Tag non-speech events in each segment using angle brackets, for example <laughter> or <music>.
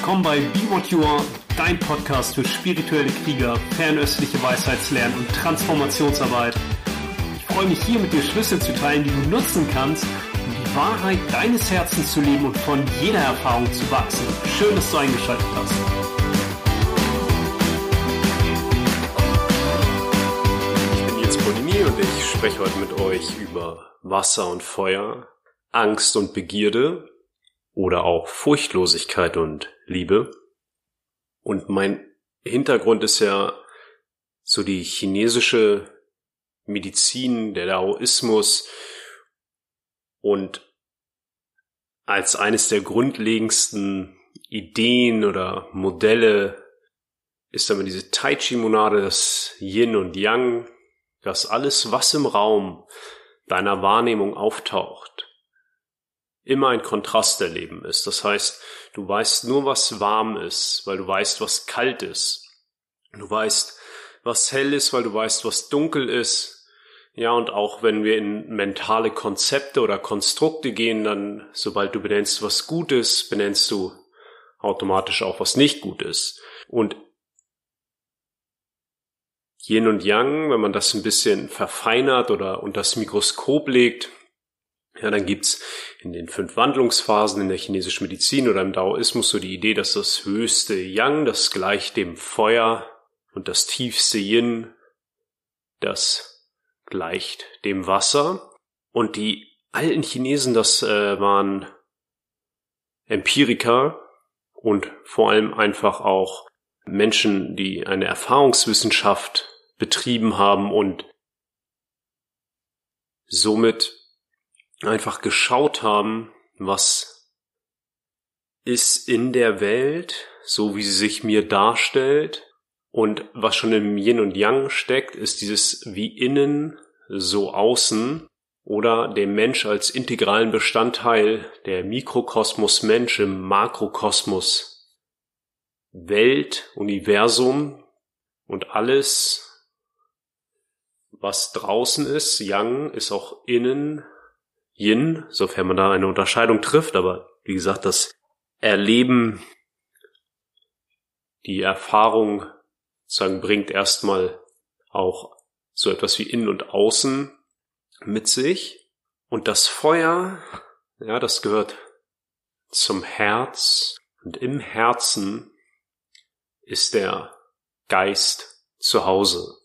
Willkommen bei Be What You Are, dein Podcast für spirituelle Krieger, fernöstliche Weisheitslernen und Transformationsarbeit. Ich freue mich hier mit dir Schlüssel zu teilen, die du nutzen kannst, um die Wahrheit deines Herzens zu leben und von jeder Erfahrung zu wachsen. Schön, dass du eingeschaltet hast. Ich bin Nils Bonini und ich spreche heute mit euch über Wasser und Feuer, Angst und Begierde oder auch Furchtlosigkeit und Liebe. Und mein Hintergrund ist ja so die chinesische Medizin, der Daoismus und als eines der grundlegendsten Ideen oder Modelle ist aber diese Tai Chi Monade, das Yin und Yang, dass alles, was im Raum deiner Wahrnehmung auftaucht, immer ein Kontrast erleben ist. Das heißt, du weißt nur, was warm ist, weil du weißt, was kalt ist. Du weißt, was hell ist, weil du weißt, was dunkel ist. Ja, und auch wenn wir in mentale Konzepte oder Konstrukte gehen, dann, sobald du benennst, was gut ist, benennst du automatisch auch, was nicht gut ist. Und Yin und Yang, wenn man das ein bisschen verfeinert oder unter das Mikroskop legt, ja, dann gibt's in den fünf Wandlungsphasen in der chinesischen Medizin oder im Daoismus so die Idee, dass das höchste Yang, das gleicht dem Feuer und das tiefste Yin, das gleicht dem Wasser. Und die alten Chinesen, das äh, waren Empiriker und vor allem einfach auch Menschen, die eine Erfahrungswissenschaft betrieben haben und somit einfach geschaut haben, was ist in der Welt, so wie sie sich mir darstellt, und was schon im Yin und Yang steckt, ist dieses wie innen, so außen, oder dem Mensch als integralen Bestandteil der Mikrokosmos Mensch im Makrokosmos. Welt, Universum und alles, was draußen ist, Yang, ist auch innen Yin, sofern man da eine Unterscheidung trifft, aber wie gesagt, das Erleben, die Erfahrung sozusagen bringt erstmal auch so etwas wie innen und außen mit sich. Und das Feuer, ja, das gehört zum Herz. Und im Herzen ist der Geist zu Hause.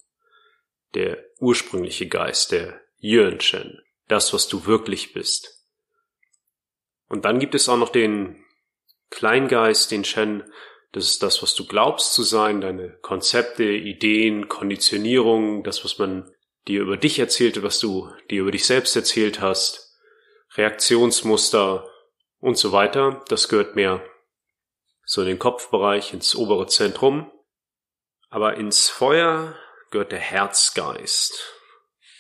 Der ursprüngliche Geist, der Yuan Shen das, was du wirklich bist. Und dann gibt es auch noch den Kleingeist, den Shen, das ist das, was du glaubst zu sein, deine Konzepte, Ideen, Konditionierungen, das, was man dir über dich erzählte, was du dir über dich selbst erzählt hast, Reaktionsmuster und so weiter. Das gehört mehr so in den Kopfbereich, ins obere Zentrum. Aber ins Feuer gehört der Herzgeist.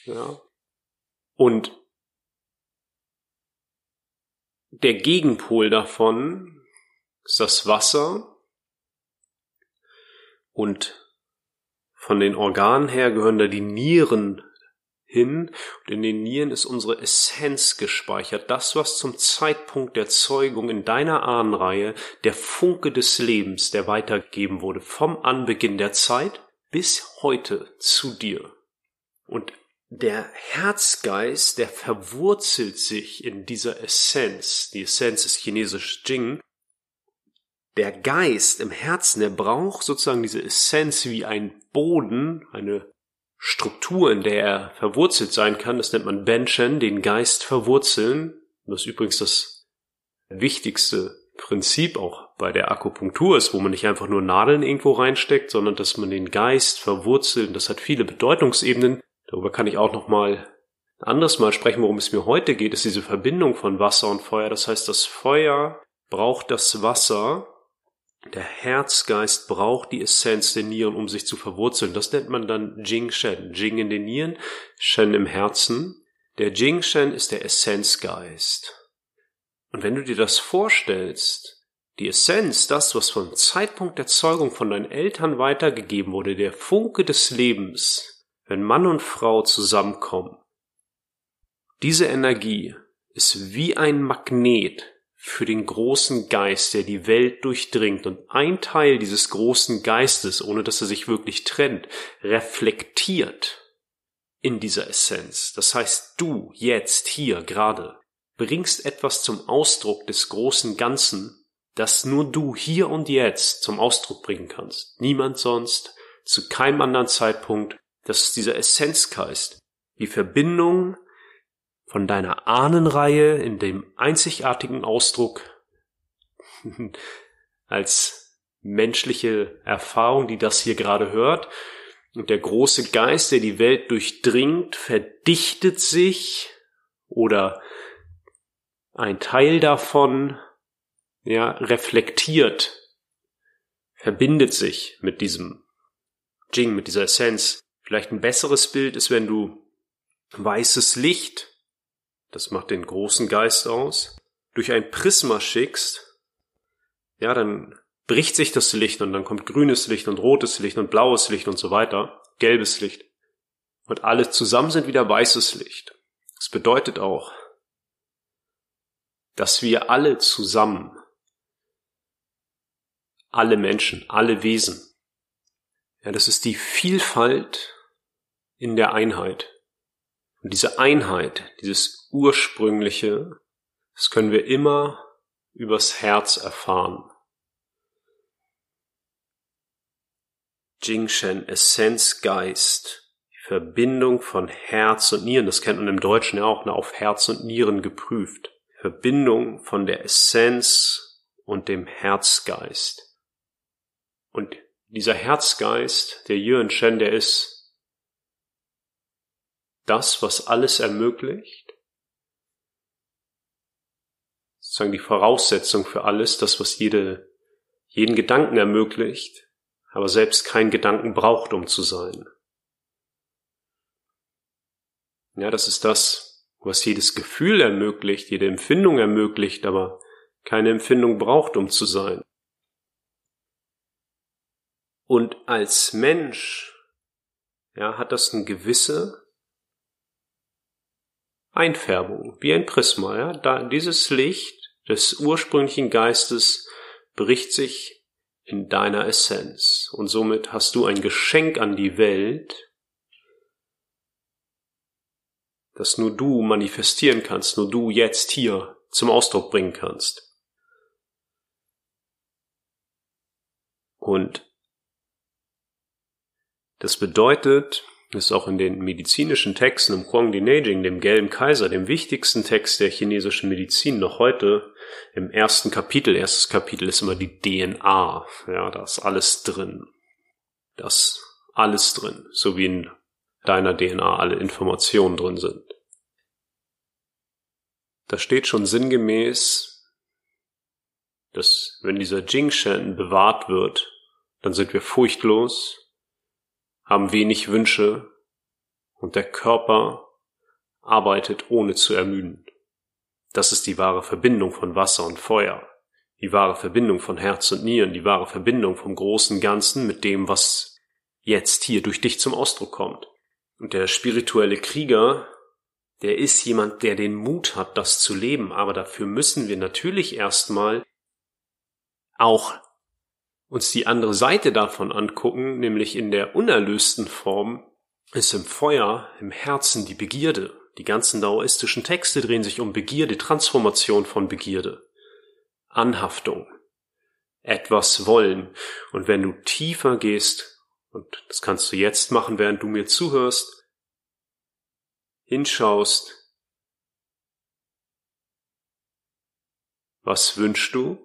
Ja, und der Gegenpol davon ist das Wasser. Und von den Organen her gehören da die Nieren hin. Und in den Nieren ist unsere Essenz gespeichert, das, was zum Zeitpunkt der Zeugung in deiner Ahnenreihe der Funke des Lebens, der weitergegeben wurde, vom Anbeginn der Zeit bis heute zu dir. Und der Herzgeist, der verwurzelt sich in dieser Essenz. Die Essenz ist chinesisch Jing. Der Geist im Herzen, der braucht sozusagen diese Essenz wie ein Boden, eine Struktur, in der er verwurzelt sein kann. Das nennt man Benchen, den Geist verwurzeln. Das ist übrigens das wichtigste Prinzip auch bei der Akupunktur ist, wo man nicht einfach nur Nadeln irgendwo reinsteckt, sondern dass man den Geist verwurzelt. Das hat viele Bedeutungsebenen. Darüber kann ich auch noch mal ein anderes Mal sprechen, worum es mir heute geht, ist diese Verbindung von Wasser und Feuer. Das heißt, das Feuer braucht das Wasser, der Herzgeist braucht die Essenz der Nieren, um sich zu verwurzeln. Das nennt man dann Jing Shen. Jing in den Nieren, Shen im Herzen. Der Jing Shen ist der Essenzgeist. Und wenn du dir das vorstellst, die Essenz, das, was vom Zeitpunkt der Zeugung von deinen Eltern weitergegeben wurde, der Funke des Lebens, wenn Mann und Frau zusammenkommen, diese Energie ist wie ein Magnet für den großen Geist, der die Welt durchdringt. Und ein Teil dieses großen Geistes, ohne dass er sich wirklich trennt, reflektiert in dieser Essenz. Das heißt, du jetzt hier gerade bringst etwas zum Ausdruck des großen Ganzen, das nur du hier und jetzt zum Ausdruck bringen kannst. Niemand sonst, zu keinem anderen Zeitpunkt. Das ist dieser Essenzgeist. Die Verbindung von deiner Ahnenreihe in dem einzigartigen Ausdruck <laughs> als menschliche Erfahrung, die das hier gerade hört. Und der große Geist, der die Welt durchdringt, verdichtet sich oder ein Teil davon, ja, reflektiert, verbindet sich mit diesem Jing, mit dieser Essenz. Vielleicht ein besseres Bild ist, wenn du weißes Licht das macht den großen Geist aus, durch ein Prisma schickst, ja, dann bricht sich das Licht und dann kommt grünes Licht und rotes Licht und blaues Licht und so weiter, gelbes Licht. Und alle zusammen sind wieder weißes Licht. Das bedeutet auch, dass wir alle zusammen, alle Menschen, alle Wesen, ja, das ist die Vielfalt in der Einheit. Und diese Einheit, dieses ursprüngliche, das können wir immer übers Herz erfahren. Jingshen, Essenz, Geist, die Verbindung von Herz und Nieren, das kennt man im Deutschen ja auch, ne, auf Herz und Nieren geprüft. Verbindung von der Essenz und dem Herzgeist. Und dieser Herzgeist, der Yuan Shen, der ist das, was alles ermöglicht, sozusagen die Voraussetzung für alles, das, was jede, jeden Gedanken ermöglicht, aber selbst keinen Gedanken braucht, um zu sein. Ja, das ist das, was jedes Gefühl ermöglicht, jede Empfindung ermöglicht, aber keine Empfindung braucht, um zu sein. Und als Mensch, ja, hat das eine gewisse Einfärbung, wie ein Prisma. Ja? Da, dieses Licht des ursprünglichen Geistes bricht sich in deiner Essenz. Und somit hast du ein Geschenk an die Welt, das nur du manifestieren kannst, nur du jetzt hier zum Ausdruck bringen kannst. Und das bedeutet, ist auch in den medizinischen Texten im Huangdi Neijing, dem gelben Kaiser, dem wichtigsten Text der chinesischen Medizin noch heute, im ersten Kapitel, erstes Kapitel ist immer die DNA, ja, da ist alles drin. Das alles drin, so wie in deiner DNA alle Informationen drin sind. Da steht schon sinngemäß, dass wenn dieser Jingshen bewahrt wird, dann sind wir furchtlos, haben wenig Wünsche und der Körper arbeitet ohne zu ermüden. Das ist die wahre Verbindung von Wasser und Feuer, die wahre Verbindung von Herz und Nieren, die wahre Verbindung vom großen Ganzen mit dem, was jetzt hier durch dich zum Ausdruck kommt. Und der spirituelle Krieger, der ist jemand, der den Mut hat, das zu leben, aber dafür müssen wir natürlich erstmal auch uns die andere Seite davon angucken, nämlich in der unerlösten Form, ist im Feuer, im Herzen die Begierde. Die ganzen daoistischen Texte drehen sich um Begierde, Transformation von Begierde, Anhaftung, etwas wollen. Und wenn du tiefer gehst, und das kannst du jetzt machen, während du mir zuhörst, hinschaust, was wünschst du?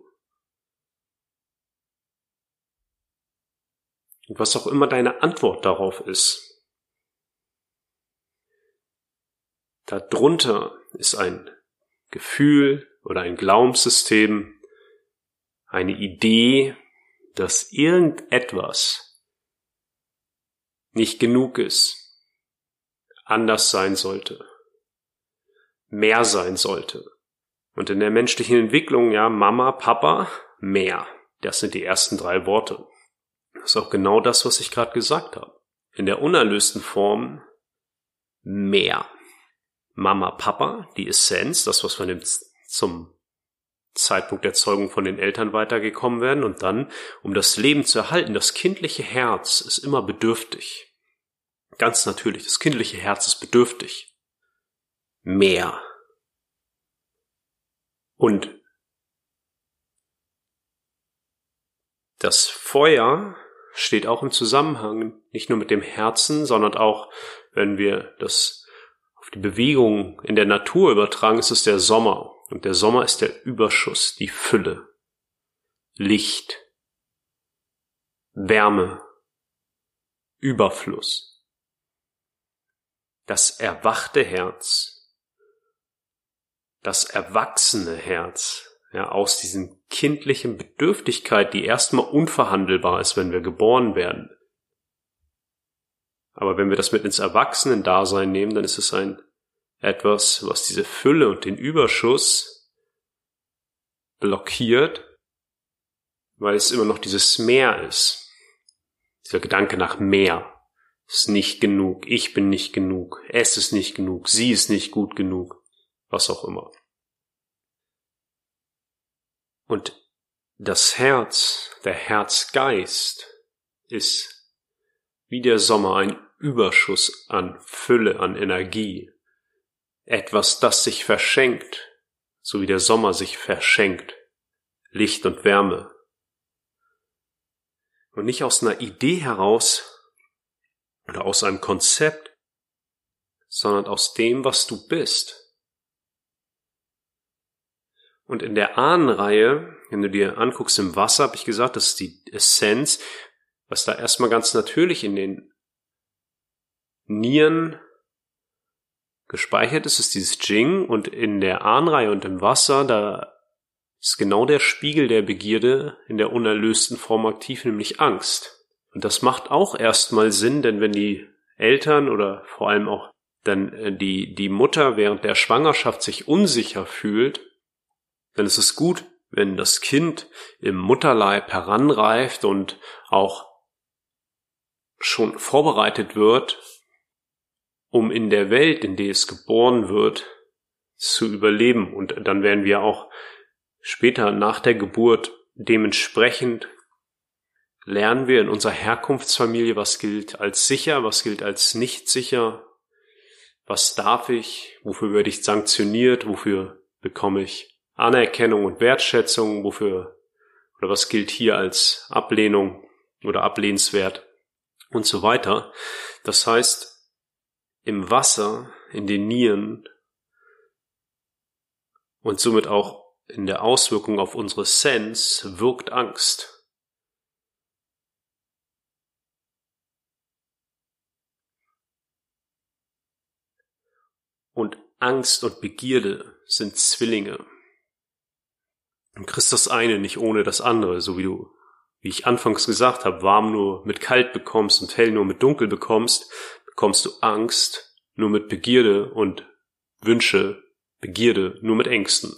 Und was auch immer deine Antwort darauf ist. Darunter ist ein Gefühl oder ein Glaubenssystem, eine Idee, dass irgendetwas nicht genug ist, anders sein sollte, mehr sein sollte. Und in der menschlichen Entwicklung, ja, Mama, Papa, mehr. Das sind die ersten drei Worte. Das ist auch genau das, was ich gerade gesagt habe. In der unerlösten Form mehr. Mama, Papa, die Essenz, das, was wir zum Zeitpunkt der Zeugung von den Eltern weitergekommen werden und dann, um das Leben zu erhalten, das kindliche Herz ist immer bedürftig. Ganz natürlich, das kindliche Herz ist bedürftig. Mehr. Und das Feuer steht auch im Zusammenhang nicht nur mit dem Herzen, sondern auch, wenn wir das auf die Bewegung in der Natur übertragen, ist es der Sommer. Und der Sommer ist der Überschuss, die Fülle, Licht, Wärme, Überfluss. Das erwachte Herz, das erwachsene Herz, ja, aus diesen kindlichen Bedürftigkeit, die erstmal unverhandelbar ist, wenn wir geboren werden. Aber wenn wir das mit ins Erwachsenen-Dasein nehmen, dann ist es ein etwas, was diese Fülle und den Überschuss blockiert, weil es immer noch dieses Mehr ist. Dieser Gedanke nach mehr ist nicht genug, ich bin nicht genug, es ist nicht genug, sie ist nicht gut genug, was auch immer. Und das Herz, der Herzgeist ist wie der Sommer ein Überschuss an Fülle, an Energie. Etwas, das sich verschenkt, so wie der Sommer sich verschenkt. Licht und Wärme. Und nicht aus einer Idee heraus oder aus einem Konzept, sondern aus dem, was du bist. Und in der Ahnenreihe, wenn du dir anguckst im Wasser, habe ich gesagt, das ist die Essenz, was da erstmal ganz natürlich in den Nieren gespeichert ist, ist dieses Jing und in der Ahnenreihe und im Wasser, da ist genau der Spiegel der Begierde in der unerlösten Form aktiv, nämlich Angst. Und das macht auch erstmal Sinn, denn wenn die Eltern oder vor allem auch dann äh, die, die Mutter während der Schwangerschaft sich unsicher fühlt, denn es ist gut, wenn das Kind im Mutterleib heranreift und auch schon vorbereitet wird, um in der Welt, in der es geboren wird, zu überleben. Und dann werden wir auch später nach der Geburt dementsprechend lernen wir in unserer Herkunftsfamilie, was gilt als sicher, was gilt als nicht sicher, was darf ich, wofür werde ich sanktioniert, wofür bekomme ich Anerkennung und Wertschätzung, wofür oder was gilt hier als Ablehnung oder ablehnenswert und so weiter. Das heißt, im Wasser, in den Nieren und somit auch in der Auswirkung auf unsere Sense wirkt Angst. Und Angst und Begierde sind Zwillinge. Du kriegst das eine nicht ohne das andere, so wie du, wie ich anfangs gesagt habe, warm nur mit kalt bekommst und hell nur mit dunkel bekommst, bekommst du Angst nur mit Begierde und Wünsche, Begierde nur mit Ängsten.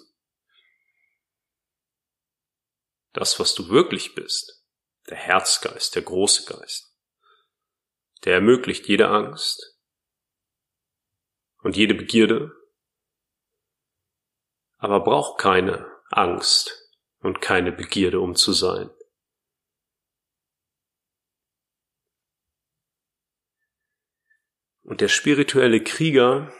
Das, was du wirklich bist, der Herzgeist, der große Geist, der ermöglicht jede Angst und jede Begierde, aber braucht keine Angst und keine Begierde um zu sein. Und der spirituelle Krieger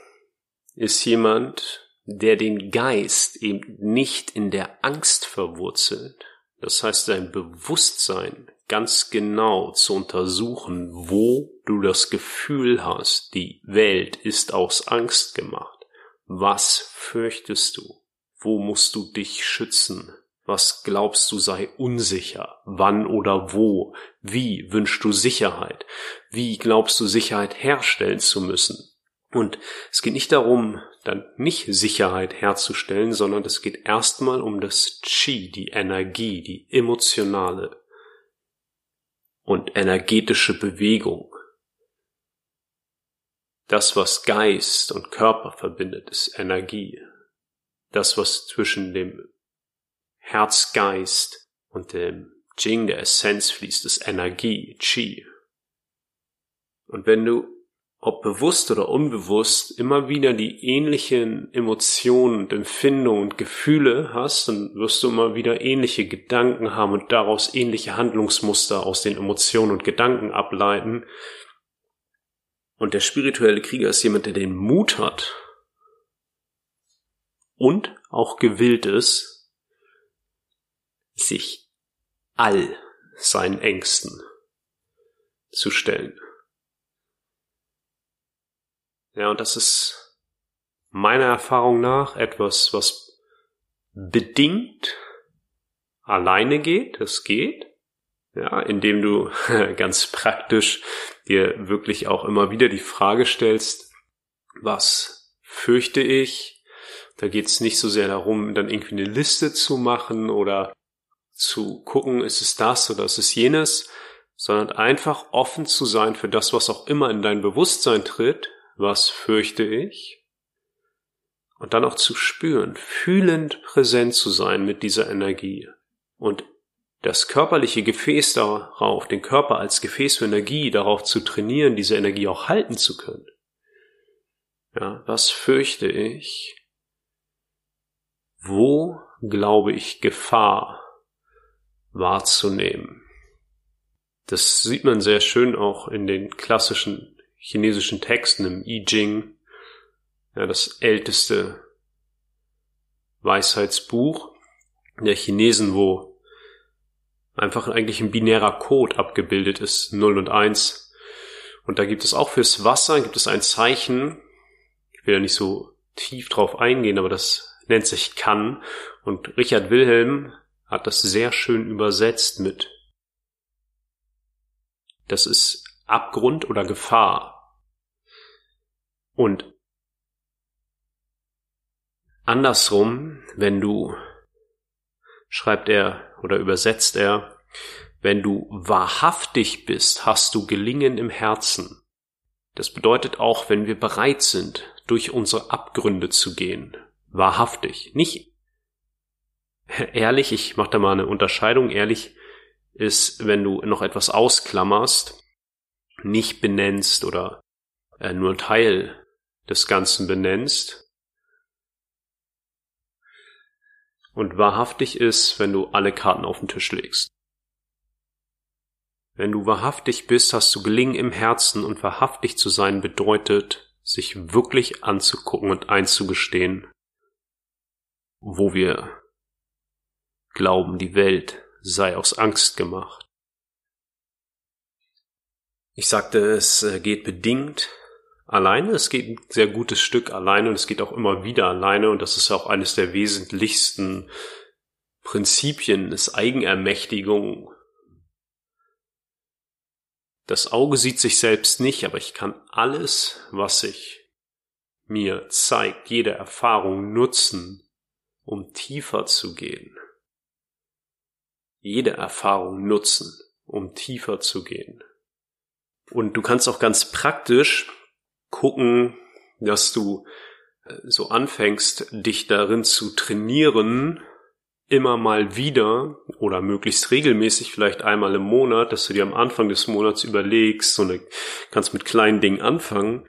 ist jemand, der den Geist eben nicht in der Angst verwurzelt. Das heißt, sein Bewusstsein ganz genau zu untersuchen, wo du das Gefühl hast, die Welt ist aus Angst gemacht. Was fürchtest du? Wo musst du dich schützen? Was glaubst du sei unsicher? Wann oder wo? Wie wünschst du Sicherheit? Wie glaubst du Sicherheit herstellen zu müssen? Und es geht nicht darum, dann nicht Sicherheit herzustellen, sondern es geht erstmal um das Chi, die Energie, die emotionale und energetische Bewegung. Das, was Geist und Körper verbindet, ist Energie das, was zwischen dem Herzgeist und dem Jing, der Essenz fließt, ist Energie, Chi. Und wenn du ob bewusst oder unbewusst, immer wieder die ähnlichen Emotionen und Empfindungen und Gefühle hast, dann wirst du immer wieder ähnliche Gedanken haben und daraus ähnliche Handlungsmuster aus den Emotionen und Gedanken ableiten. Und der spirituelle Krieger ist jemand, der den Mut hat und auch gewillt ist, sich all seinen Ängsten zu stellen. Ja, und das ist meiner Erfahrung nach etwas, was bedingt alleine geht. Es geht. Ja, indem du <laughs> ganz praktisch dir wirklich auch immer wieder die Frage stellst, was fürchte ich? Da geht es nicht so sehr darum, dann irgendwie eine Liste zu machen oder zu gucken, ist es das oder ist es jenes, sondern einfach offen zu sein für das, was auch immer in dein Bewusstsein tritt was fürchte ich? Und dann auch zu spüren, fühlend präsent zu sein mit dieser Energie und das körperliche Gefäß darauf, den Körper als Gefäß für Energie darauf zu trainieren, diese Energie auch halten zu können. Ja, was fürchte ich? Wo glaube ich Gefahr wahrzunehmen? Das sieht man sehr schön auch in den klassischen chinesischen Texten im I Ching, ja, das älteste Weisheitsbuch der Chinesen, wo einfach eigentlich ein binärer Code abgebildet ist, 0 und 1. Und da gibt es auch fürs Wasser, gibt es ein Zeichen, ich will ja nicht so tief drauf eingehen, aber das nennt sich kann. Und Richard Wilhelm hat das sehr schön übersetzt mit, das ist Abgrund oder Gefahr. Und andersrum, wenn du, schreibt er oder übersetzt er, wenn du wahrhaftig bist, hast du Gelingen im Herzen. Das bedeutet auch, wenn wir bereit sind, durch unsere Abgründe zu gehen. Wahrhaftig. Nicht ehrlich, ich mache da mal eine Unterscheidung. Ehrlich ist, wenn du noch etwas ausklammerst, nicht benennst oder äh, nur Teil des Ganzen benennst. Und wahrhaftig ist, wenn du alle Karten auf den Tisch legst. Wenn du wahrhaftig bist, hast du Gelingen im Herzen und wahrhaftig zu sein bedeutet, sich wirklich anzugucken und einzugestehen, wo wir glauben, die Welt sei aus Angst gemacht. Ich sagte, es äh, geht bedingt alleine. Es geht ein sehr gutes Stück alleine und es geht auch immer wieder alleine und das ist auch eines der wesentlichsten Prinzipien ist Eigenermächtigung. Das Auge sieht sich selbst nicht, aber ich kann alles, was sich mir zeigt, jede Erfahrung nutzen, um tiefer zu gehen. Jede Erfahrung nutzen, um tiefer zu gehen. Und du kannst auch ganz praktisch gucken, dass du äh, so anfängst, dich darin zu trainieren, immer mal wieder oder möglichst regelmäßig, vielleicht einmal im Monat, dass du dir am Anfang des Monats überlegst, so eine, kannst mit kleinen Dingen anfangen.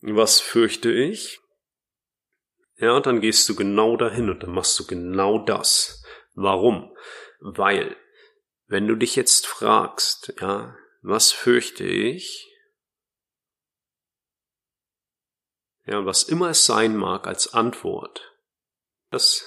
Was fürchte ich? Ja, und dann gehst du genau dahin und dann machst du genau das. Warum? Weil, wenn du dich jetzt fragst, ja, was fürchte ich? Ja, was immer es sein mag als Antwort, das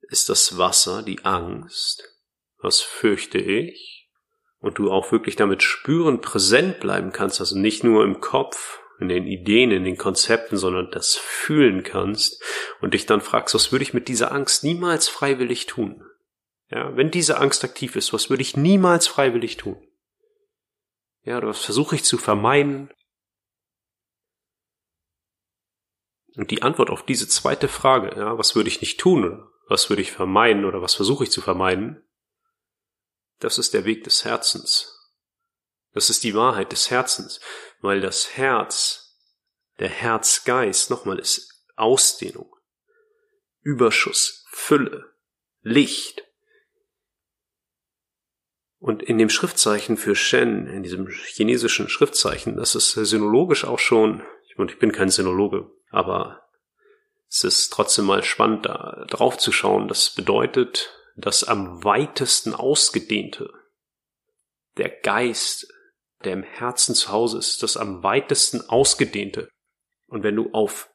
ist das Wasser, die Angst. Was fürchte ich? Und du auch wirklich damit spüren, präsent bleiben kannst, also nicht nur im Kopf, in den Ideen, in den Konzepten, sondern das fühlen kannst und dich dann fragst, was würde ich mit dieser Angst niemals freiwillig tun? Ja, wenn diese Angst aktiv ist, was würde ich niemals freiwillig tun? Ja, oder was versuche ich zu vermeiden? Und die Antwort auf diese zweite Frage, ja, was würde ich nicht tun oder was würde ich vermeiden oder was versuche ich zu vermeiden, das ist der Weg des Herzens. Das ist die Wahrheit des Herzens, weil das Herz, der Herzgeist, nochmal, ist Ausdehnung, Überschuss, Fülle, Licht. Und in dem Schriftzeichen für Shen, in diesem chinesischen Schriftzeichen, das ist sinologisch auch schon, meine, ich bin kein Sinologe, aber es ist trotzdem mal spannend, da drauf zu schauen. Das bedeutet, das am weitesten ausgedehnte, der Geist, der im Herzen zu Hause ist, das am weitesten ausgedehnte. Und wenn du auf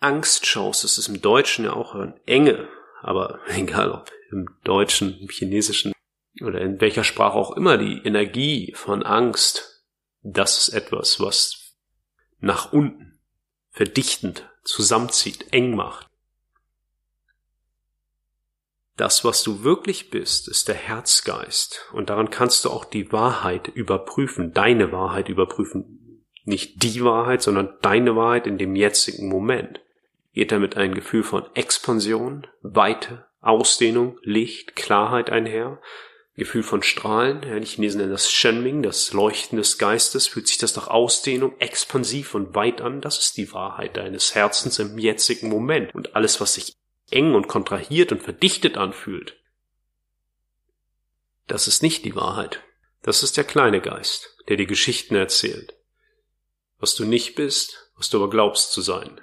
Angst schaust, das ist im Deutschen ja auch eine Enge, aber <laughs> egal ob im Deutschen, im Chinesischen oder in welcher Sprache auch immer die Energie von Angst, das ist etwas, was nach unten verdichtend zusammenzieht, eng macht. Das, was du wirklich bist, ist der Herzgeist. Und daran kannst du auch die Wahrheit überprüfen, deine Wahrheit überprüfen. Nicht die Wahrheit, sondern deine Wahrheit in dem jetzigen Moment. Geht damit ein Gefühl von Expansion, Weite, Ausdehnung, Licht, Klarheit einher, Gefühl von Strahlen, ja, die Chinesen nennen das Shenming, das Leuchten des Geistes, fühlt sich das nach Ausdehnung, expansiv und weit an, das ist die Wahrheit deines Herzens im jetzigen Moment. Und alles, was sich eng und kontrahiert und verdichtet anfühlt, das ist nicht die Wahrheit. Das ist der kleine Geist, der dir Geschichten erzählt. Was du nicht bist, was du aber glaubst zu sein.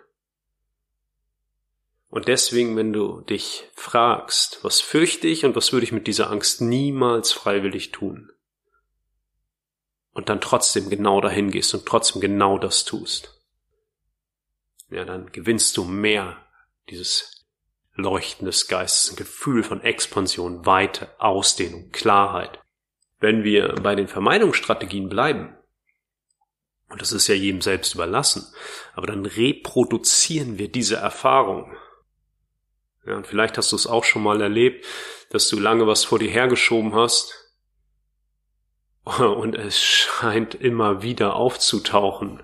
Und deswegen, wenn du dich fragst, was fürchte ich und was würde ich mit dieser Angst niemals freiwillig tun? Und dann trotzdem genau dahin gehst und trotzdem genau das tust. Ja, dann gewinnst du mehr dieses Leuchten des Geistes, ein Gefühl von Expansion, Weite, Ausdehnung, Klarheit. Wenn wir bei den Vermeidungsstrategien bleiben, und das ist ja jedem selbst überlassen, aber dann reproduzieren wir diese Erfahrung ja, und vielleicht hast du es auch schon mal erlebt, dass du lange was vor dir hergeschoben hast <laughs> und es scheint immer wieder aufzutauchen.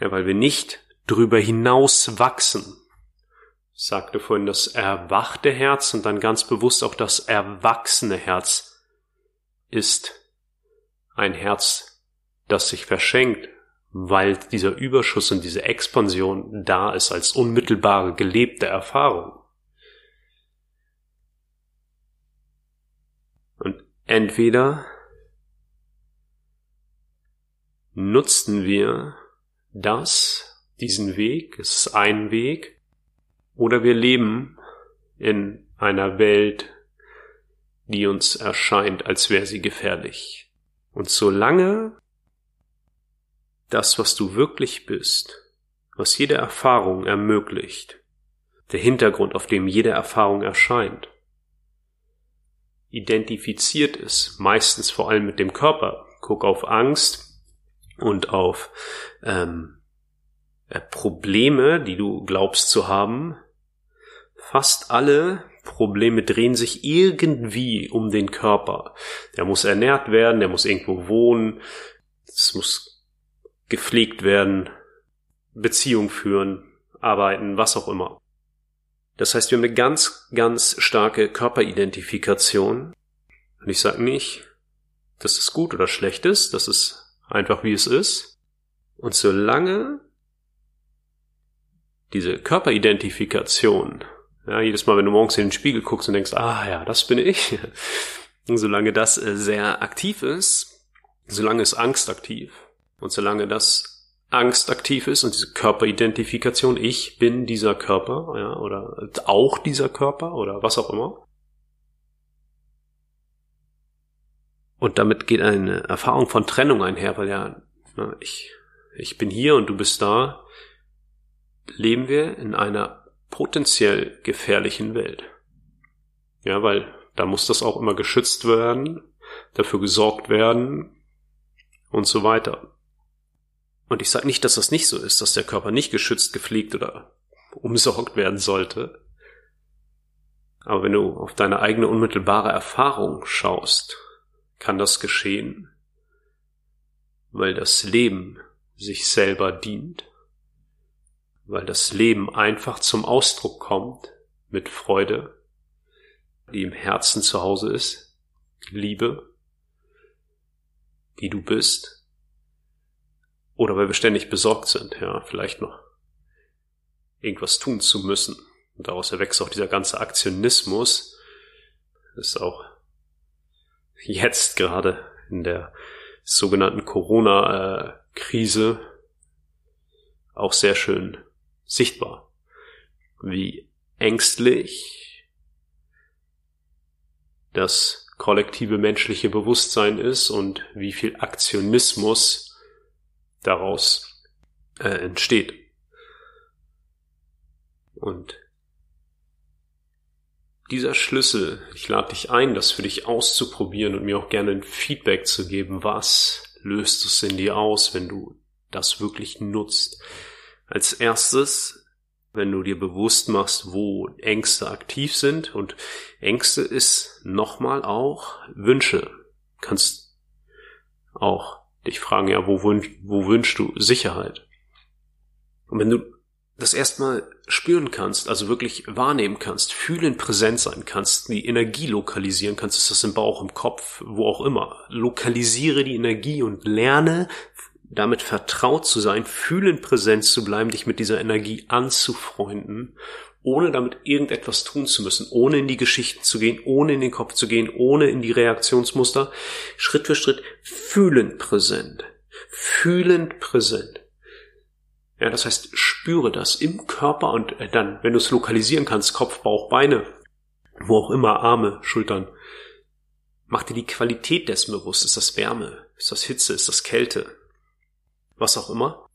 Ja, weil wir nicht drüber hinaus wachsen. Sagte vorhin das erwachte Herz und dann ganz bewusst auch das erwachsene Herz ist ein Herz, das sich verschenkt, weil dieser Überschuss und diese Expansion da ist als unmittelbare gelebte Erfahrung. Und entweder nutzen wir das, diesen Weg, es ist ein Weg, oder wir leben in einer Welt, die uns erscheint, als wäre sie gefährlich. Und solange das, was du wirklich bist, was jede Erfahrung ermöglicht, der Hintergrund, auf dem jede Erfahrung erscheint, identifiziert ist, meistens vor allem mit dem Körper. Guck auf Angst und auf ähm, äh, Probleme, die du glaubst zu haben. Fast alle Probleme drehen sich irgendwie um den Körper. Der muss ernährt werden, der muss irgendwo wohnen, es muss gepflegt werden, Beziehung führen, arbeiten, was auch immer. Das heißt, wir haben eine ganz, ganz starke Körperidentifikation. Und ich sage nicht, dass es gut oder schlecht ist, das ist einfach wie es ist. Und solange diese Körperidentifikation, ja, jedes Mal, wenn du morgens in den Spiegel guckst und denkst, ah ja, das bin ich, <laughs> solange das äh, sehr aktiv ist, solange ist Angst aktiv, und solange das Angst aktiv ist und diese Körperidentifikation, ich bin dieser Körper, ja, oder auch dieser Körper oder was auch immer. Und damit geht eine Erfahrung von Trennung einher, weil ja, ich, ich bin hier und du bist da, leben wir in einer potenziell gefährlichen Welt. Ja, weil da muss das auch immer geschützt werden, dafür gesorgt werden und so weiter. Und ich sage nicht, dass das nicht so ist, dass der Körper nicht geschützt, gepflegt oder umsorgt werden sollte. Aber wenn du auf deine eigene unmittelbare Erfahrung schaust, kann das geschehen, weil das Leben sich selber dient, weil das Leben einfach zum Ausdruck kommt mit Freude, die im Herzen zu Hause ist, Liebe, die du bist oder weil wir ständig besorgt sind, ja, vielleicht noch irgendwas tun zu müssen. Und daraus erwächst auch dieser ganze Aktionismus. Ist auch jetzt gerade in der sogenannten Corona-Krise auch sehr schön sichtbar, wie ängstlich das kollektive menschliche Bewusstsein ist und wie viel Aktionismus daraus äh, entsteht. Und dieser Schlüssel, ich lade dich ein, das für dich auszuprobieren und mir auch gerne ein Feedback zu geben. Was löst es in dir aus, wenn du das wirklich nutzt? Als erstes, wenn du dir bewusst machst, wo Ängste aktiv sind und Ängste ist nochmal auch Wünsche. Kannst auch dich fragen, ja, wo, wünsch, wo wünschst du Sicherheit? Und wenn du das erstmal spüren kannst, also wirklich wahrnehmen kannst, fühlen präsent sein kannst, die Energie lokalisieren kannst, ist das im Bauch, im Kopf, wo auch immer. Lokalisiere die Energie und lerne damit vertraut zu sein, fühlen präsent zu bleiben, dich mit dieser Energie anzufreunden, ohne damit irgendetwas tun zu müssen, ohne in die Geschichten zu gehen, ohne in den Kopf zu gehen, ohne in die Reaktionsmuster, Schritt für Schritt fühlend präsent, fühlend präsent. Ja, das heißt, spüre das im Körper und äh, dann, wenn du es lokalisieren kannst, Kopf, Bauch, Beine, wo auch immer, Arme, Schultern, mach dir die Qualität dessen bewusst. Ist das Wärme? Ist das Hitze? Ist das Kälte? Was auch immer.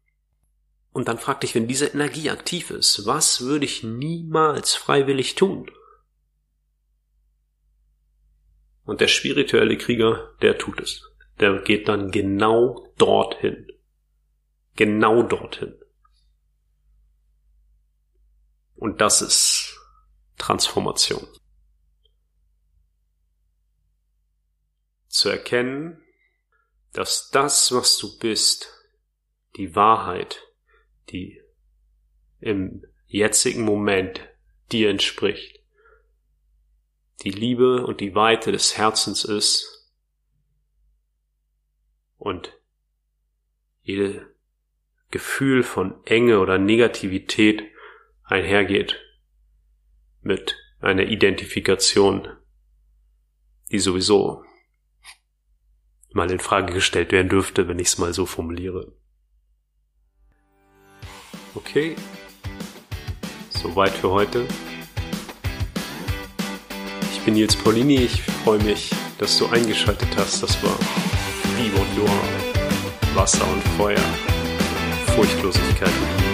Und dann frag dich, wenn diese Energie aktiv ist, was würde ich niemals freiwillig tun? Und der spirituelle Krieger, der tut es. Der geht dann genau dorthin. Genau dorthin. Und das ist Transformation. Zu erkennen, dass das, was du bist, die Wahrheit, die im jetzigen Moment dir entspricht, die Liebe und die Weite des Herzens ist und jede Gefühl von Enge oder Negativität einhergeht mit einer Identifikation, die sowieso mal in Frage gestellt werden dürfte, wenn ich es mal so formuliere. Okay, soweit für heute. Ich bin Nils Paulini, ich freue mich, dass du eingeschaltet hast. Das war Liebe und Wasser und Feuer, Furchtlosigkeit und Liebe.